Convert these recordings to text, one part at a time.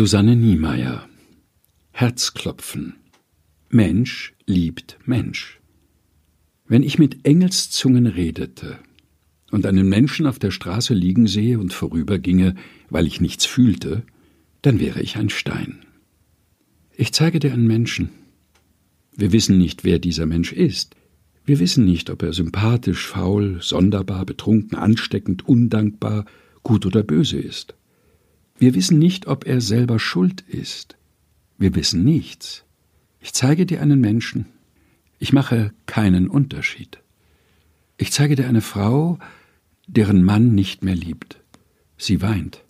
Susanne Niemeyer Herzklopfen Mensch liebt Mensch. Wenn ich mit Engelszungen redete und einen Menschen auf der Straße liegen sehe und vorüberginge, weil ich nichts fühlte, dann wäre ich ein Stein. Ich zeige dir einen Menschen. Wir wissen nicht, wer dieser Mensch ist. Wir wissen nicht, ob er sympathisch, faul, sonderbar, betrunken, ansteckend, undankbar, gut oder böse ist. Wir wissen nicht, ob er selber schuld ist. Wir wissen nichts. Ich zeige dir einen Menschen. Ich mache keinen Unterschied. Ich zeige dir eine Frau, deren Mann nicht mehr liebt. Sie weint.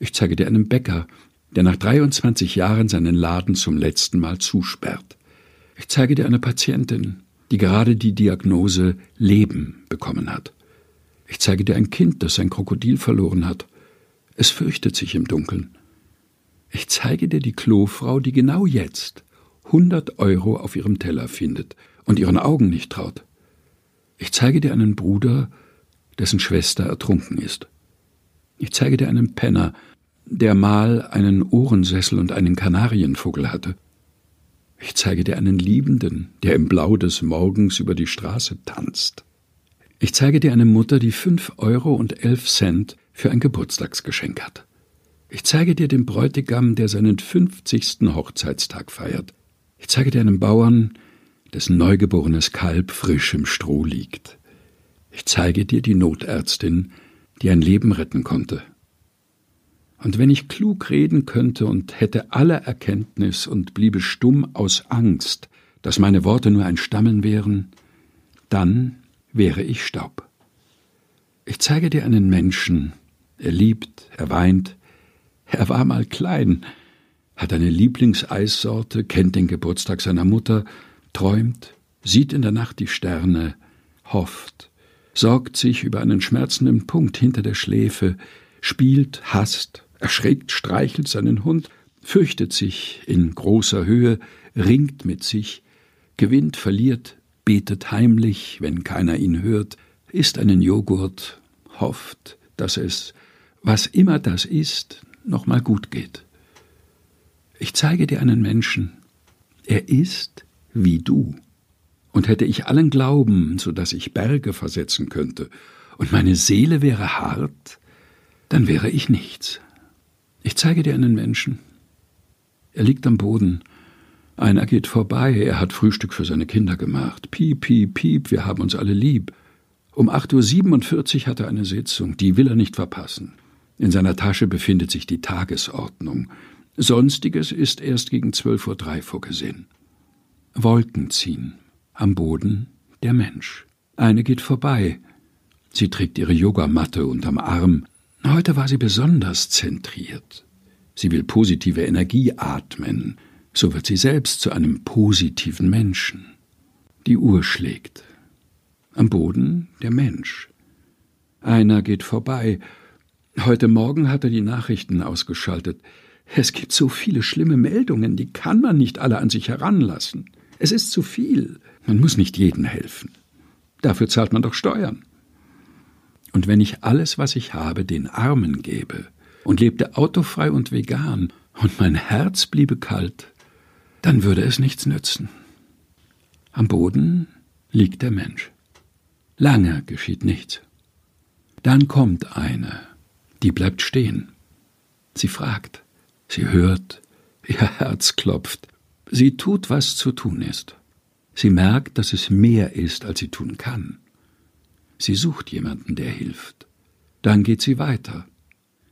Ich zeige dir einen Bäcker, der nach 23 Jahren seinen Laden zum letzten Mal zusperrt. Ich zeige dir eine Patientin, die gerade die Diagnose Leben bekommen hat. Ich zeige dir ein Kind, das sein Krokodil verloren hat. Es fürchtet sich im Dunkeln. Ich zeige dir die Klofrau, die genau jetzt 100 Euro auf ihrem Teller findet und ihren Augen nicht traut. Ich zeige dir einen Bruder, dessen Schwester ertrunken ist. Ich zeige dir einen Penner, der mal einen Ohrensessel und einen Kanarienvogel hatte. Ich zeige dir einen Liebenden, der im Blau des Morgens über die Straße tanzt. Ich zeige dir eine Mutter, die fünf Euro und elf Cent für ein Geburtstagsgeschenk hat. Ich zeige dir den Bräutigam, der seinen fünfzigsten Hochzeitstag feiert. Ich zeige dir einen Bauern, dessen neugeborenes Kalb frisch im Stroh liegt. Ich zeige dir die Notärztin, die ein Leben retten konnte. Und wenn ich klug reden könnte und hätte alle Erkenntnis und bliebe stumm aus Angst, dass meine Worte nur ein Stammeln wären, dann wäre ich Staub. Ich zeige dir einen Menschen, er liebt, er weint, er war mal klein, hat eine Lieblingseissorte, kennt den Geburtstag seiner Mutter, träumt, sieht in der Nacht die Sterne, hofft, sorgt sich über einen schmerzenden Punkt hinter der Schläfe, spielt, hasst, erschreckt, streichelt seinen Hund, fürchtet sich in großer Höhe, ringt mit sich, gewinnt, verliert, betet heimlich, wenn keiner ihn hört, isst einen Joghurt, hofft, dass es, was immer das ist, noch mal gut geht. Ich zeige dir einen Menschen. Er ist wie du. Und hätte ich allen Glauben, so dass ich Berge versetzen könnte, und meine Seele wäre hart, dann wäre ich nichts. Ich zeige dir einen Menschen. Er liegt am Boden, einer geht vorbei, er hat Frühstück für seine Kinder gemacht. Piep, piep, piep, wir haben uns alle lieb. Um 8.47 Uhr hat er eine Sitzung, die will er nicht verpassen. In seiner Tasche befindet sich die Tagesordnung. Sonstiges ist erst gegen 12.03 Uhr vorgesehen. Wolken ziehen. Am Boden der Mensch. Eine geht vorbei. Sie trägt ihre Yogamatte unterm Arm. Heute war sie besonders zentriert. Sie will positive Energie atmen so wird sie selbst zu einem positiven Menschen. Die Uhr schlägt. Am Boden der Mensch. Einer geht vorbei. Heute Morgen hat er die Nachrichten ausgeschaltet. Es gibt so viele schlimme Meldungen, die kann man nicht alle an sich heranlassen. Es ist zu viel. Man muss nicht jedem helfen. Dafür zahlt man doch Steuern. Und wenn ich alles, was ich habe, den Armen gäbe und lebte autofrei und vegan und mein Herz bliebe kalt, dann würde es nichts nützen. Am Boden liegt der Mensch. Lange geschieht nichts. Dann kommt eine, die bleibt stehen. Sie fragt, sie hört, ihr Herz klopft, sie tut, was zu tun ist. Sie merkt, dass es mehr ist, als sie tun kann. Sie sucht jemanden, der hilft. Dann geht sie weiter.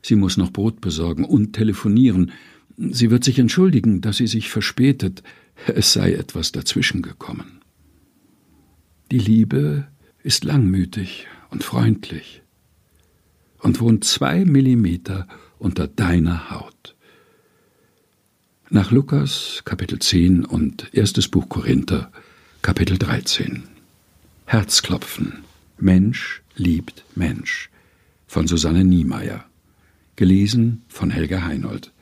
Sie muss noch Brot besorgen und telefonieren, Sie wird sich entschuldigen, dass sie sich verspätet, es sei etwas dazwischen gekommen. Die Liebe ist langmütig und freundlich und wohnt zwei Millimeter unter deiner Haut. Nach Lukas Kapitel 10 und erstes Buch Korinther Kapitel 13. Herzklopfen. Mensch liebt Mensch. Von Susanne Niemeyer. Gelesen von Helga Heinold.